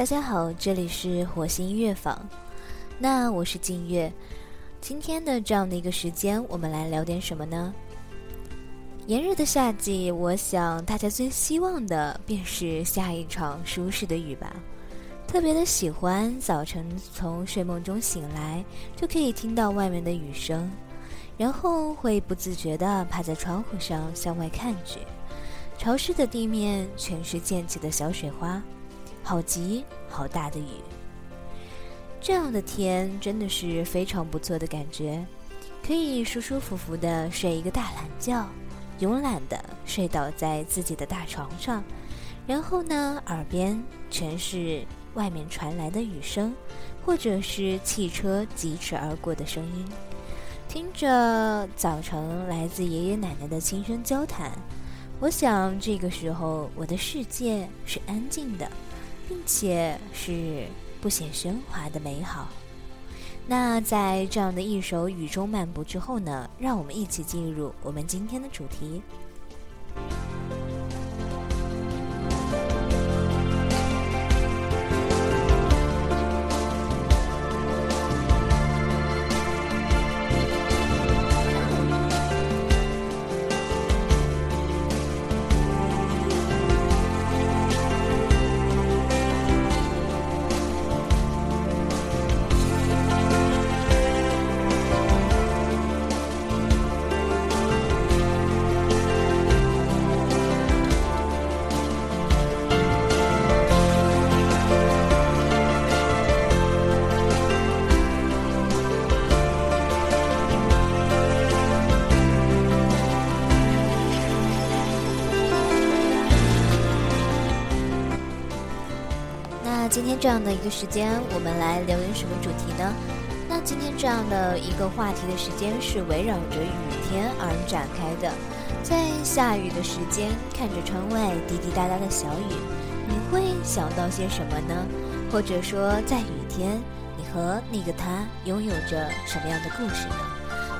大家好，这里是火星音乐坊，那我是静月。今天的这样的一个时间，我们来聊点什么呢？炎热的夏季，我想大家最希望的便是下一场舒适的雨吧。特别的喜欢早晨从睡梦中醒来，就可以听到外面的雨声，然后会不自觉地趴在窗户上向外看去，潮湿的地面全是溅起的小水花。好急，好大的雨。这样的天真的是非常不错的感觉，可以舒舒服服的睡一个大懒觉，慵懒的睡倒在自己的大床上，然后呢，耳边全是外面传来的雨声，或者是汽车疾驰而过的声音，听着早晨来自爷爷奶奶的轻声交谈，我想这个时候我的世界是安静的。并且是不显喧哗的美好。那在这样的一首雨中漫步之后呢？让我们一起进入我们今天的主题。这样的一个时间，我们来聊点什么主题呢？那今天这样的一个话题的时间是围绕着雨天而展开的。在下雨的时间，看着窗外滴滴答答的小雨，你会想到些什么呢？或者说，在雨天，你和那个他拥有着什么样的故事呢？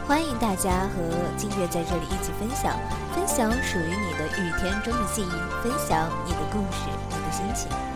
欢迎大家和金月在这里一起分享，分享属于你的雨天中的记忆，分享你的故事，你的心情。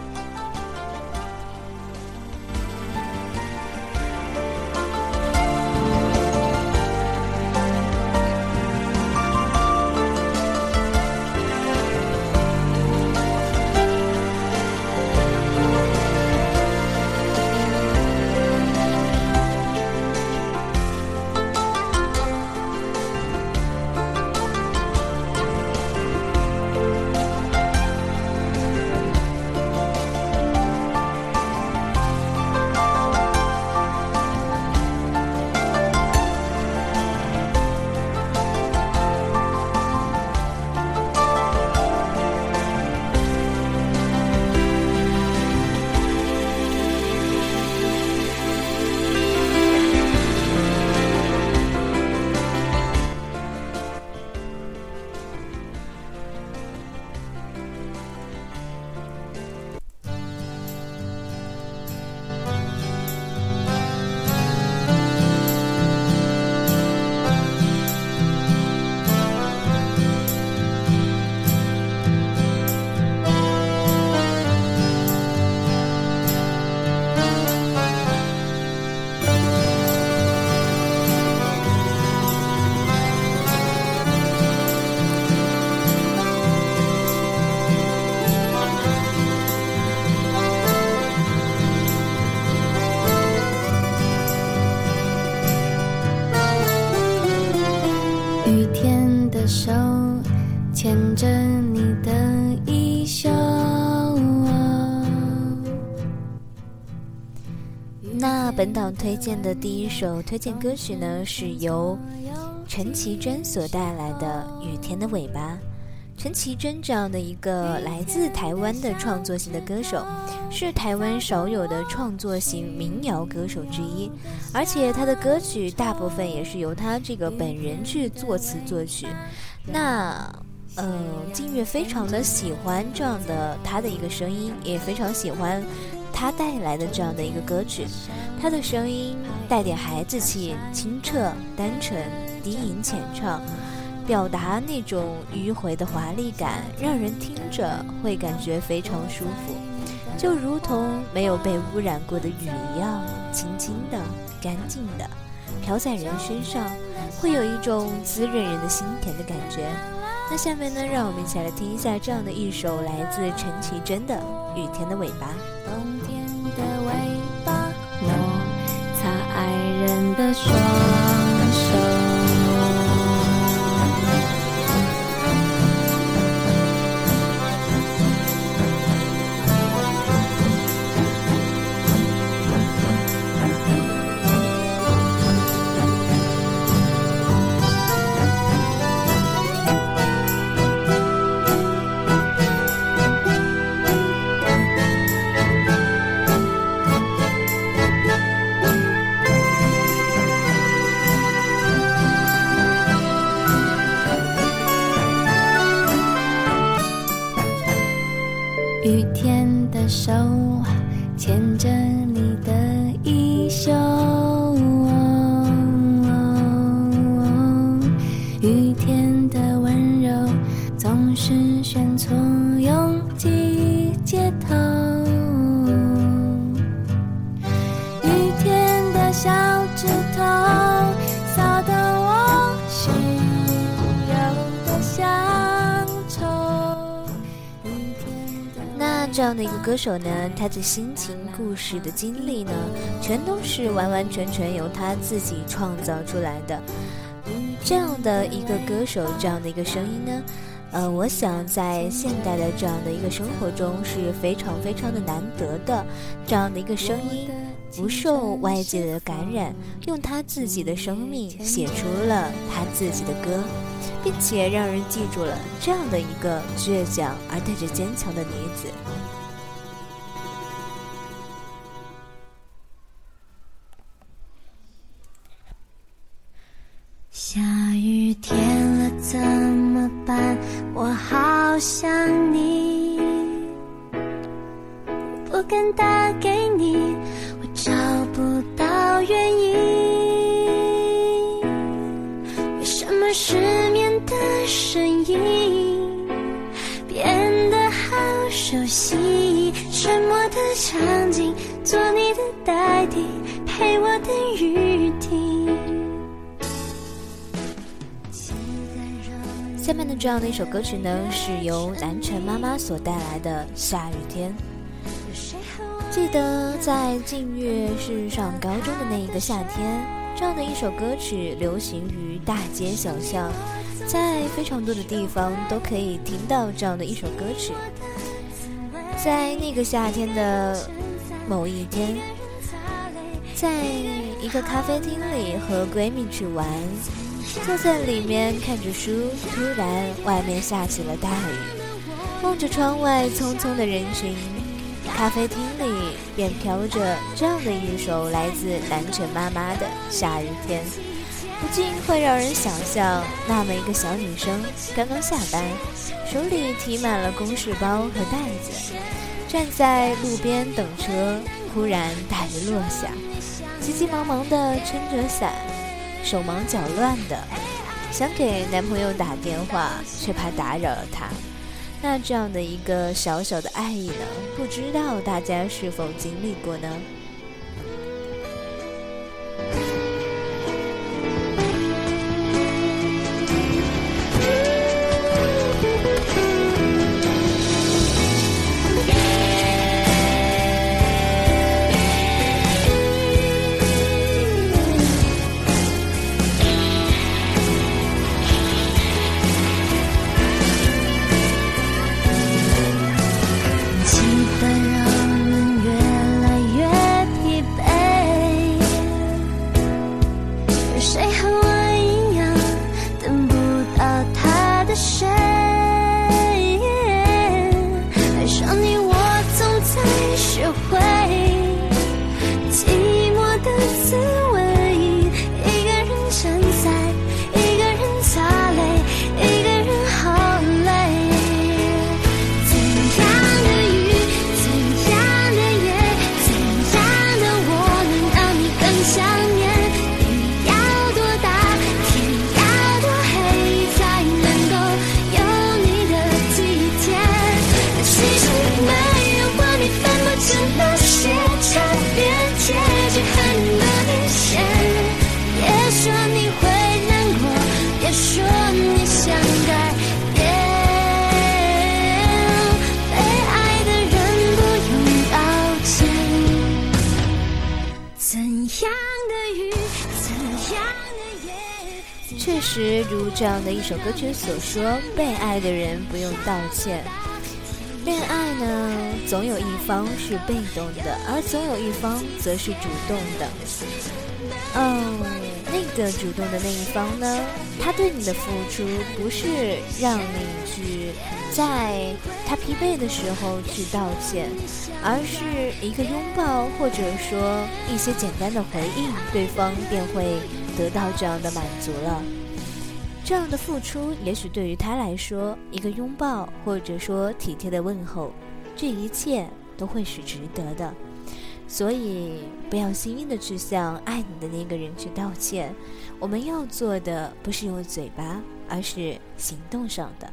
本档推荐的第一首推荐歌曲呢，是由陈绮贞所带来的《雨天的尾巴》。陈绮贞这样的一个来自台湾的创作型的歌手，是台湾少有的创作型民谣歌手之一，而且他的歌曲大部分也是由他这个本人去作词作曲。那，呃，静月非常的喜欢这样的他的一个声音，也非常喜欢他带来的这样的一个歌曲。他的声音带点孩子气，清澈单纯，低吟浅唱。表达那种迂回的华丽感，让人听着会感觉非常舒服，就如同没有被污染过的雨一样，轻轻的、干净的，飘在人身上，会有一种滋润人的心田的感觉。那下面呢，让我们一起来听一下这样的一首来自陈绮贞的《雨天的尾巴》。的双那这样的一个歌手呢，他的心情、故事的经历呢，全都是完完全全由他自己创造出来的。这样的一个歌手，这样的一个声音呢，呃，我想在现代的这样的一个生活中是非常非常的难得的。这样的一个声音，不受外界的感染，用他自己的生命写出了他自己的歌，并且让人记住了这样的一个倔强而带着坚强的女子。的一首歌曲呢，是由南辰妈妈所带来的《下雨天》。记得在静月是上高中的那一个夏天，这样的一首歌曲流行于大街小巷，在非常多的地方都可以听到这样的一首歌曲。在那个夏天的某一天，在一个咖啡厅里和闺蜜去玩。坐在里面看着书，突然外面下起了大雨。望着窗外匆匆的人群，咖啡厅里便飘着这样的一首来自南城妈妈的《下雨天》，不禁会让人想象那么一个小女生刚刚下班，手里提满了公事包和袋子，站在路边等车。忽然大雨落下，急急忙忙地撑着伞。手忙脚乱的，想给男朋友打电话，却怕打扰了他。那这样的一个小小的爱意呢？不知道大家是否经历过呢？这样的一首歌曲所说，被爱的人不用道歉。恋爱呢，总有一方是被动的，而总有一方则是主动的。嗯，那个主动的那一方呢，他对你的付出不是让你去在他疲惫的时候去道歉，而是一个拥抱，或者说一些简单的回应，对方便会得到这样的满足了。这样的付出，也许对于他来说，一个拥抱，或者说体贴的问候，这一切都会是值得的。所以，不要轻易的去向爱你的那个人去道歉。我们要做的，不是用嘴巴，而是行动上的。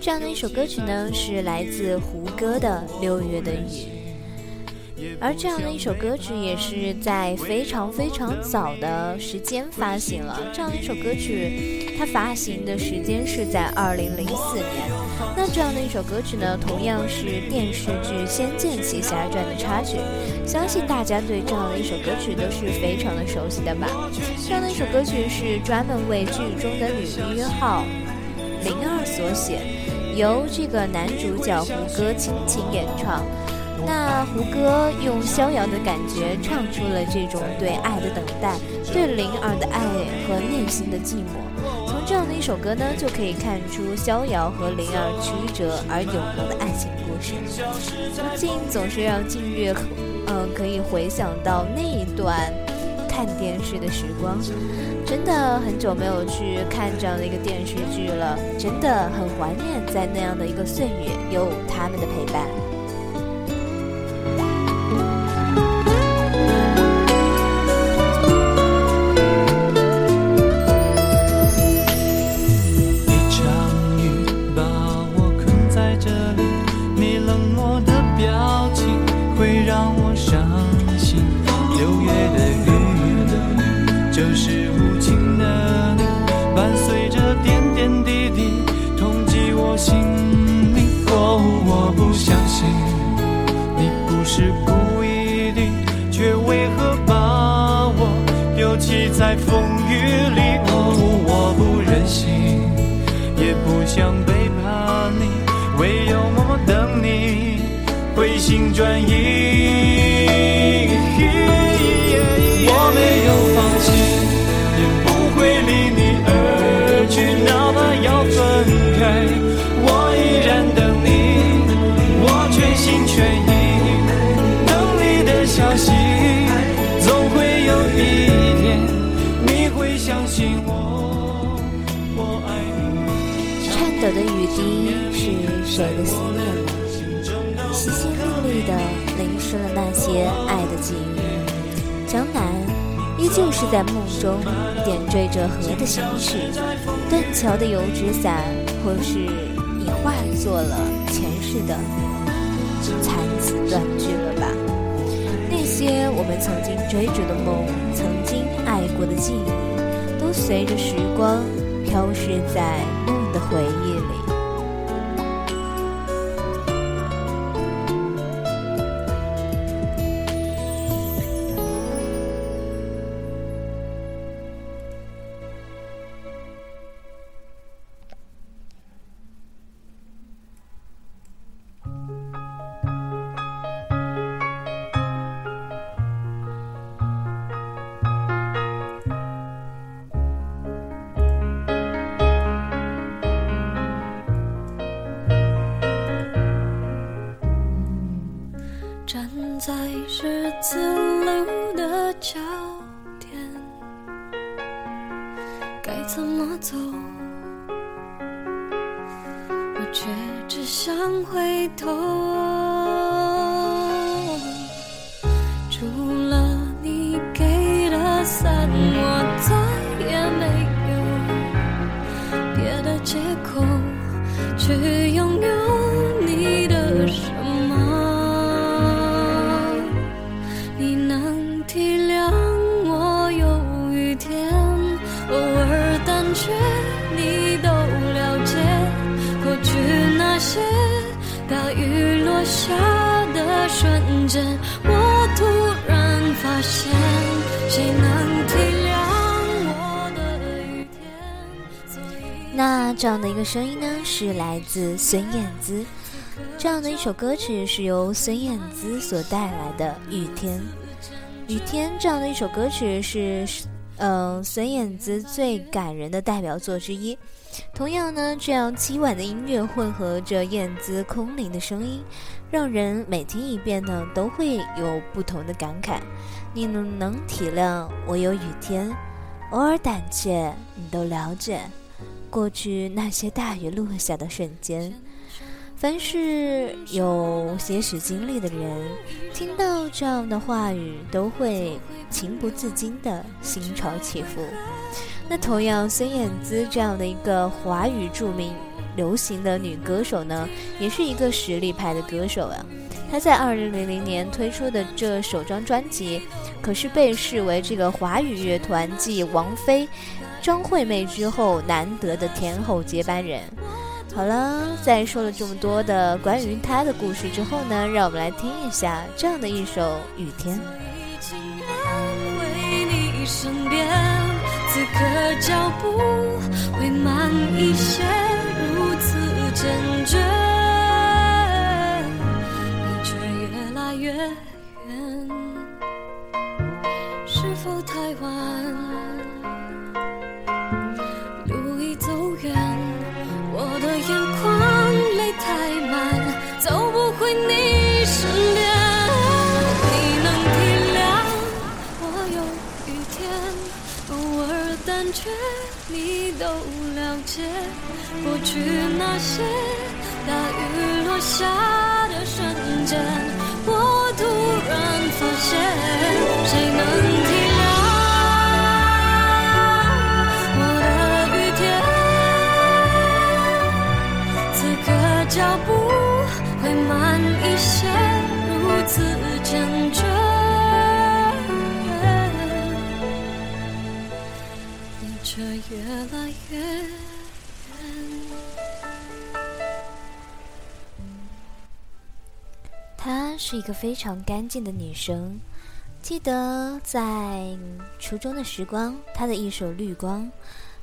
这样的一首歌曲呢，是来自胡歌的《六月的雨》，而这样的一首歌曲也是在非常非常早的时间发行了。这样的一首歌曲，它发行的时间是在二零零四年。那这样的一首歌曲呢，同样是电视剧《仙剑奇侠传》的插曲。相信大家对这样的一首歌曲都是非常的熟悉的吧？这样的一首歌曲是专门为剧中的女一号灵儿所写。由这个男主角胡歌倾情演唱，那胡歌用逍遥的感觉唱出了这种对爱的等待，对灵儿的爱和内心的寂寞。从这样的一首歌呢，就可以看出逍遥和灵儿曲折而永恒的爱情故事。不禁总是让静月，嗯，可以回想到那一段。看电视的时光，真的很久没有去看这样的一个电视剧了，真的很怀念在那样的一个岁月有他们的陪伴。转意。我没有放弃，也不会离你而去，哪怕要分开，我依然等你，我全心全意等你的消息，总会有一。抖的雨滴是谁的思念呢？淅淅沥沥的淋湿了那些爱的记忆。江南依旧是在梦中点缀着河的心事，断桥的油纸伞，或是已化作了前世的残词断句了吧？那些我们曾经追逐的梦，曾经爱过的记忆，都随着时光飘逝在梦的回忆。在十字路的交点，该怎么走？我却只想回头。除了你给的伞，我再也没有别的借口去这样的一个声音呢，是来自孙燕姿。这样的一首歌曲是由孙燕姿所带来的《雨天》。《雨天》这样的一首歌曲是，嗯、孙燕姿最感人的代表作之一。同样呢，这样凄婉的音乐混合着燕姿空灵的声音，让人每听一遍呢，都会有不同的感慨。你能能体谅我有雨天，偶尔胆怯，你都了解。过去那些大雨落下的瞬间，凡是有些许经历的人，听到这样的话语，都会情不自禁的心潮起伏。那同样，孙燕姿这样的一个华语著名流行的女歌手呢，也是一个实力派的歌手啊。她在二零零零年推出的这首张专辑，可是被视为这个华语乐团继王菲、张惠妹之后难得的天后接班人。好了，在说了这么多的关于她的故事之后呢，让我们来听一下这样的一首《雨天》。身边，此刻脚步会慢一些，如此坚决，越来越远，是否太晚？是一个非常干净的女生。记得在初中的时光，她的一首《绿光》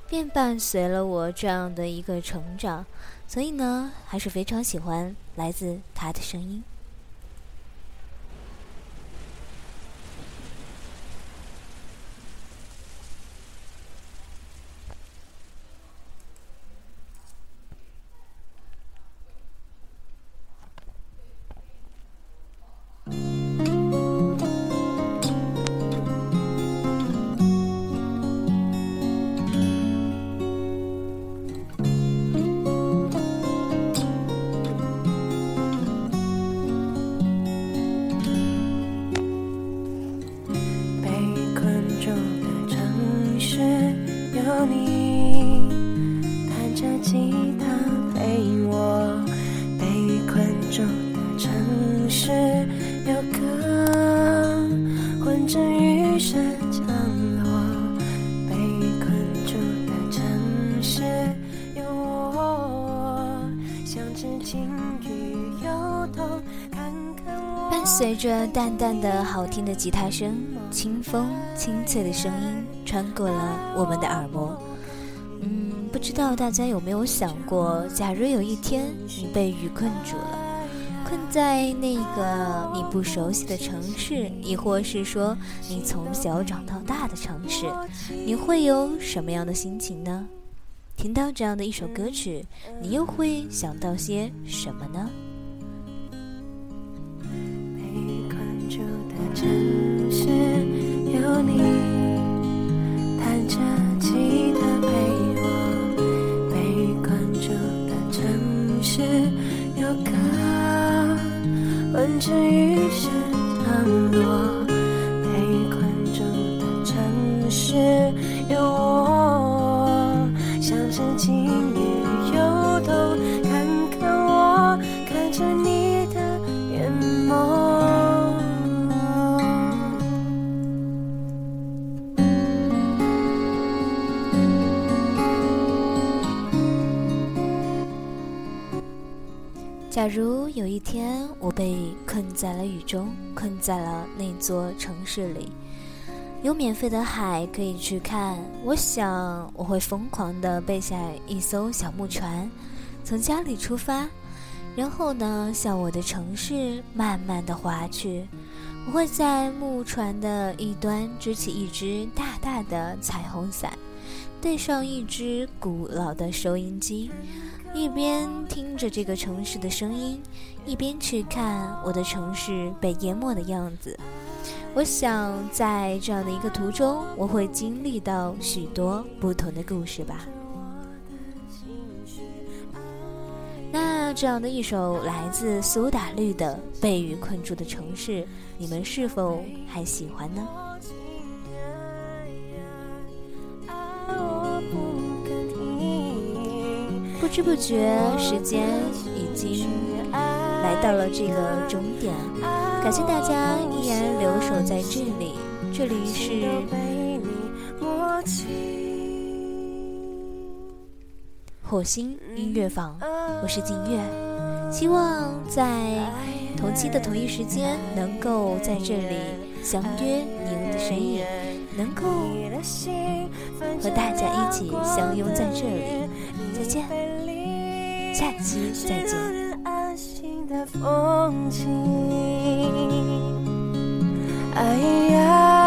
便伴随了我这样的一个成长，所以呢，还是非常喜欢来自她的声音。吉他声，清风清脆的声音穿过了我们的耳膜。嗯，不知道大家有没有想过，假如有一天你被雨困住了，困在那个你不熟悉的城市，亦或是说你从小长到大的城市，你会有什么样的心情呢？听到这样的一首歌曲，你又会想到些什么呢？你弹着吉他陪我，被关注的城市有个完整雨势降落。假如有一天我被困在了雨中，困在了那座城市里，有免费的海可以去看，我想我会疯狂地背下一艘小木船，从家里出发，然后呢，向我的城市慢慢地划去。我会在木船的一端支起一只大大的彩虹伞，带上一只古老的收音机。一边听着这个城市的声音，一边去看我的城市被淹没的样子。我想，在这样的一个途中，我会经历到许多不同的故事吧。那这样的一首来自苏打绿的《被雨困住的城市》，你们是否还喜欢呢？知不觉，时间已经来到了这个终点。感谢大家依然留守在这里，这里是火星音乐坊，我是静月。希望在同期的同一时间，能够在这里相约您的身影，能够和大家一起相拥在这里。再见，下期再见。安心的风景，哎呀。